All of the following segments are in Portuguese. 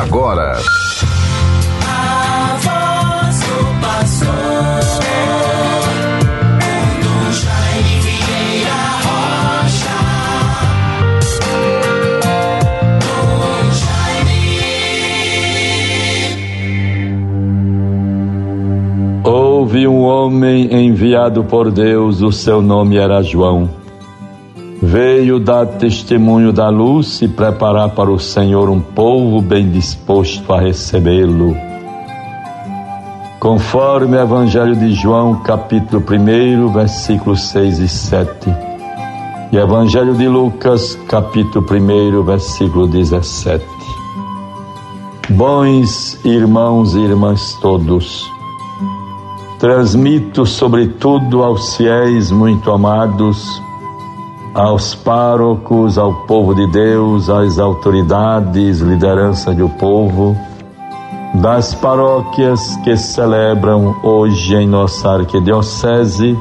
agora. A voz do. Houve um homem enviado por Deus, o seu nome era João. Veio dar testemunho da luz e preparar para o Senhor um povo bem disposto a recebê-lo. Conforme o Evangelho de João, capítulo 1, versículos 6 e 7. E Evangelho de Lucas, capítulo 1, versículo 17. Bons irmãos e irmãs todos, transmito sobretudo aos fiéis muito amados, aos párocos, ao povo de Deus, às autoridades, liderança do povo, das paróquias que celebram hoje em nossa arquidiocese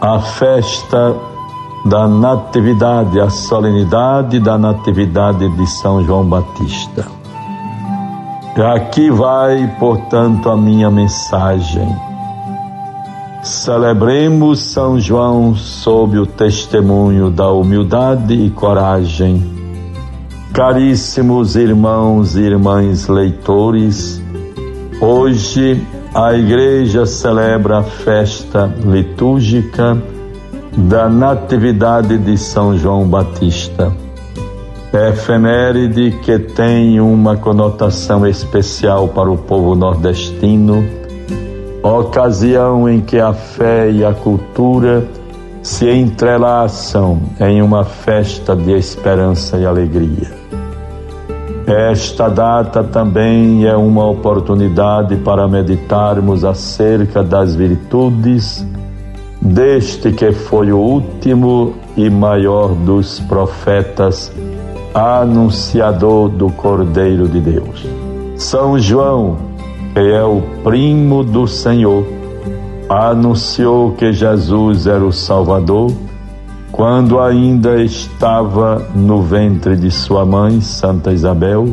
a festa da Natividade, a solenidade da Natividade de São João Batista. Aqui vai, portanto, a minha mensagem. Celebremos São João sob o testemunho da humildade e coragem. Caríssimos irmãos e irmãs leitores, hoje a Igreja celebra a festa litúrgica da Natividade de São João Batista. É efeméride que tem uma conotação especial para o povo nordestino ocasião em que a fé e a cultura se entrelaçam em uma festa de esperança e alegria. Esta data também é uma oportunidade para meditarmos acerca das virtudes deste que foi o último e maior dos profetas, anunciador do Cordeiro de Deus. São João é o primo do Senhor, anunciou que Jesus era o Salvador quando ainda estava no ventre de sua mãe, Santa Isabel,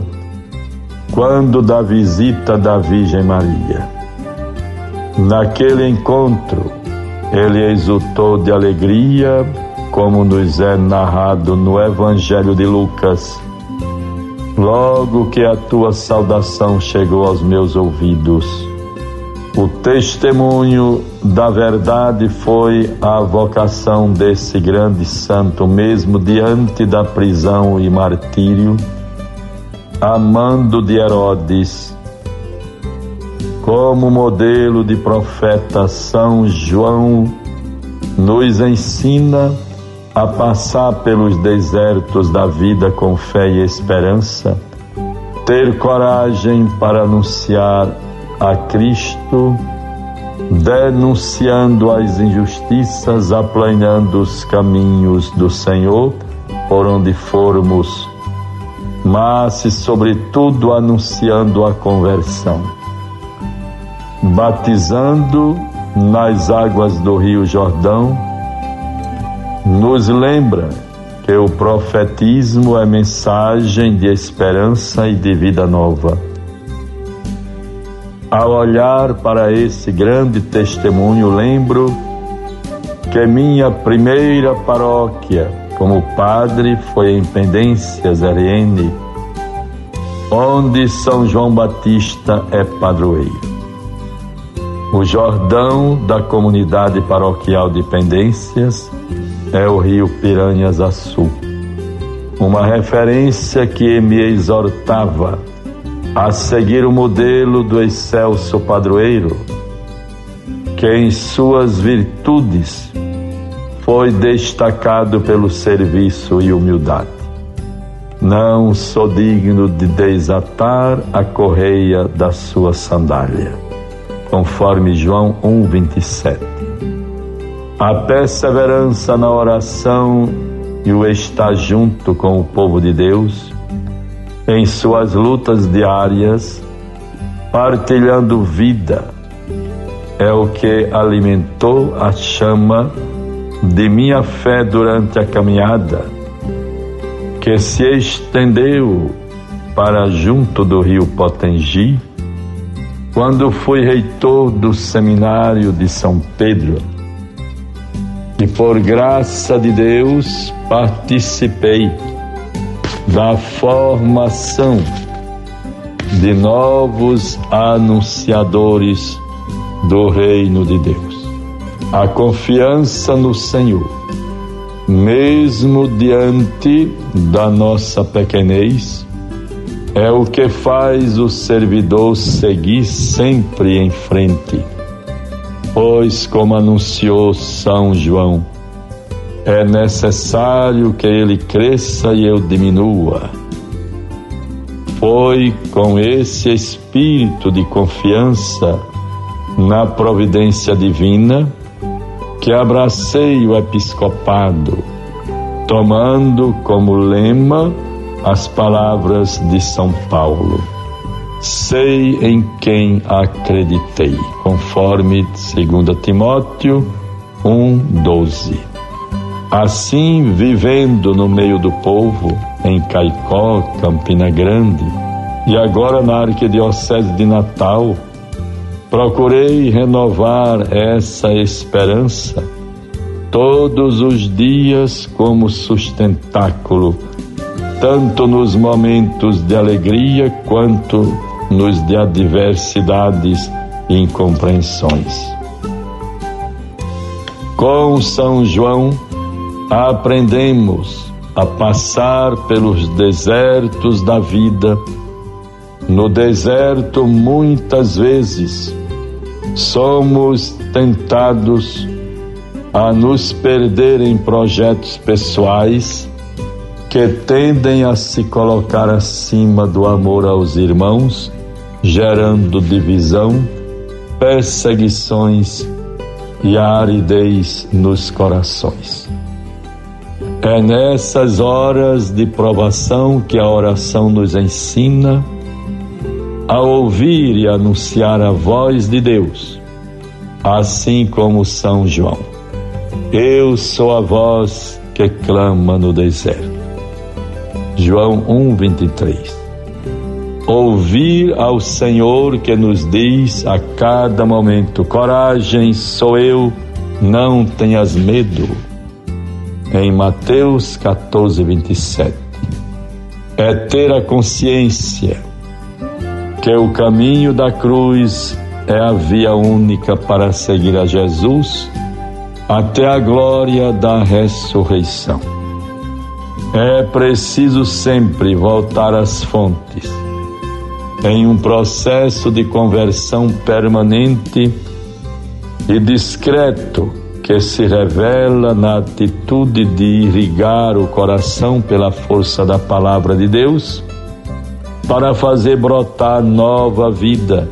quando da visita da Virgem Maria. Naquele encontro, ele exultou de alegria, como nos é narrado no Evangelho de Lucas Logo que a tua saudação chegou aos meus ouvidos, o testemunho da verdade foi a vocação desse grande santo, mesmo diante da prisão e martírio, amando de Herodes. Como modelo de profeta, São João nos ensina a passar pelos desertos da vida com fé e esperança, ter coragem para anunciar a Cristo, denunciando as injustiças, aplanando os caminhos do Senhor por onde formos, mas, sobretudo, anunciando a conversão, batizando nas águas do Rio Jordão nos lembra que o profetismo é mensagem de esperança e de vida nova. Ao olhar para esse grande testemunho, lembro que minha primeira paróquia como padre foi em Pendências, RN, onde São João Batista é padroeiro. O Jordão da comunidade paroquial de Pendências é o rio Piranhas Açu. Uma referência que me exortava a seguir o modelo do excelso padroeiro, que em suas virtudes foi destacado pelo serviço e humildade. Não sou digno de desatar a correia da sua sandália, conforme João 1:27 a perseverança na oração e o estar junto com o povo de Deus em suas lutas diárias, partilhando vida, é o que alimentou a chama de minha fé durante a caminhada, que se estendeu para junto do rio Potengi, quando fui reitor do seminário de São Pedro. E por graça de Deus participei da formação de novos anunciadores do reino de Deus. A confiança no Senhor, mesmo diante da nossa pequenez, é o que faz o servidor seguir sempre em frente. Pois, como anunciou São João, é necessário que ele cresça e eu diminua. Foi com esse espírito de confiança na providência divina que abracei o episcopado, tomando como lema as palavras de São Paulo. Sei em quem acreditei, conforme 2 Timóteo 1:12. Assim, vivendo no meio do povo, em Caicó, Campina Grande, e agora na Arquidiocese de Natal, procurei renovar essa esperança todos os dias como sustentáculo tanto nos momentos de alegria quanto nos de adversidades e incompreensões. Com São João, aprendemos a passar pelos desertos da vida. No deserto, muitas vezes, somos tentados a nos perder em projetos pessoais que tendem a se colocar acima do amor aos irmãos, gerando divisão, perseguições e aridez nos corações. É nessas horas de provação que a oração nos ensina a ouvir e anunciar a voz de Deus, assim como São João. Eu sou a voz que clama no deserto. João 1:23. Ouvir ao Senhor que nos diz a cada momento: coragem, sou eu, não tenhas medo. Em Mateus 14:27. É ter a consciência que o caminho da cruz é a via única para seguir a Jesus até a glória da ressurreição. É preciso sempre voltar às fontes, em um processo de conversão permanente e discreto que se revela na atitude de irrigar o coração pela força da palavra de Deus, para fazer brotar nova vida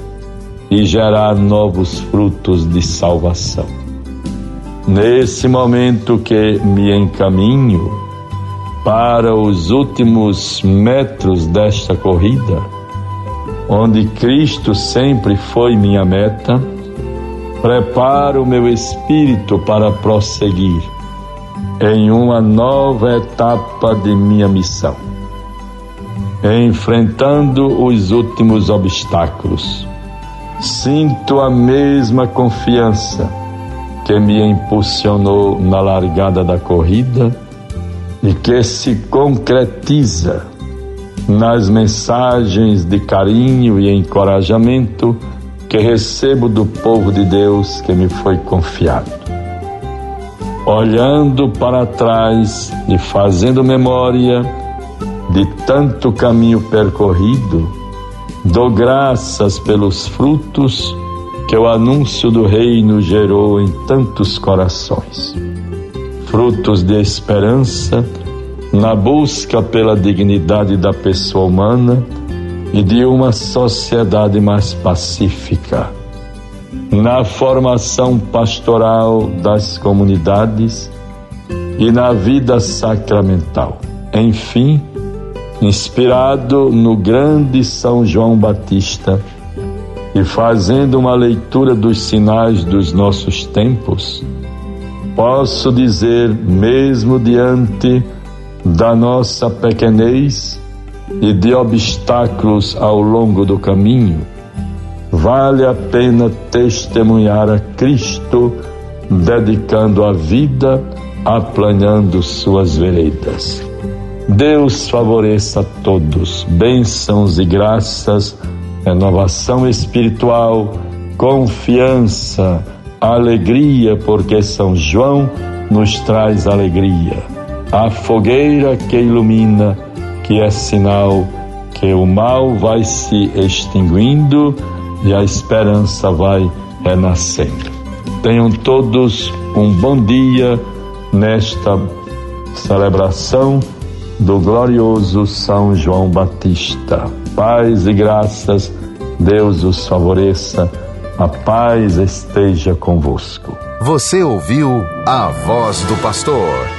e gerar novos frutos de salvação. Nesse momento que me encaminho, para os últimos metros desta corrida, onde Cristo sempre foi minha meta, preparo meu espírito para prosseguir em uma nova etapa de minha missão, enfrentando os últimos obstáculos. Sinto a mesma confiança que me impulsionou na largada da corrida e que se concretiza nas mensagens de carinho e encorajamento que recebo do povo de Deus que me foi confiado. Olhando para trás e fazendo memória de tanto caminho percorrido, dou graças pelos frutos que o anúncio do Reino gerou em tantos corações frutos de esperança na busca pela dignidade da pessoa humana e de uma sociedade mais pacífica, na formação pastoral das comunidades e na vida sacramental. Enfim, inspirado no grande São João Batista e fazendo uma leitura dos sinais dos nossos tempos, posso dizer, mesmo diante da nossa pequenez e de obstáculos ao longo do caminho, vale a pena testemunhar a Cristo, dedicando a vida aplanhando suas veredas. Deus favoreça a todos, bênçãos e graças, renovação espiritual, confiança, alegria, porque São João nos traz alegria. A fogueira que ilumina, que é sinal que o mal vai se extinguindo e a esperança vai renascendo. Tenham todos um bom dia nesta celebração do glorioso São João Batista. Paz e graças, Deus os favoreça, a paz esteja convosco. Você ouviu a voz do pastor